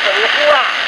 怎么不啊？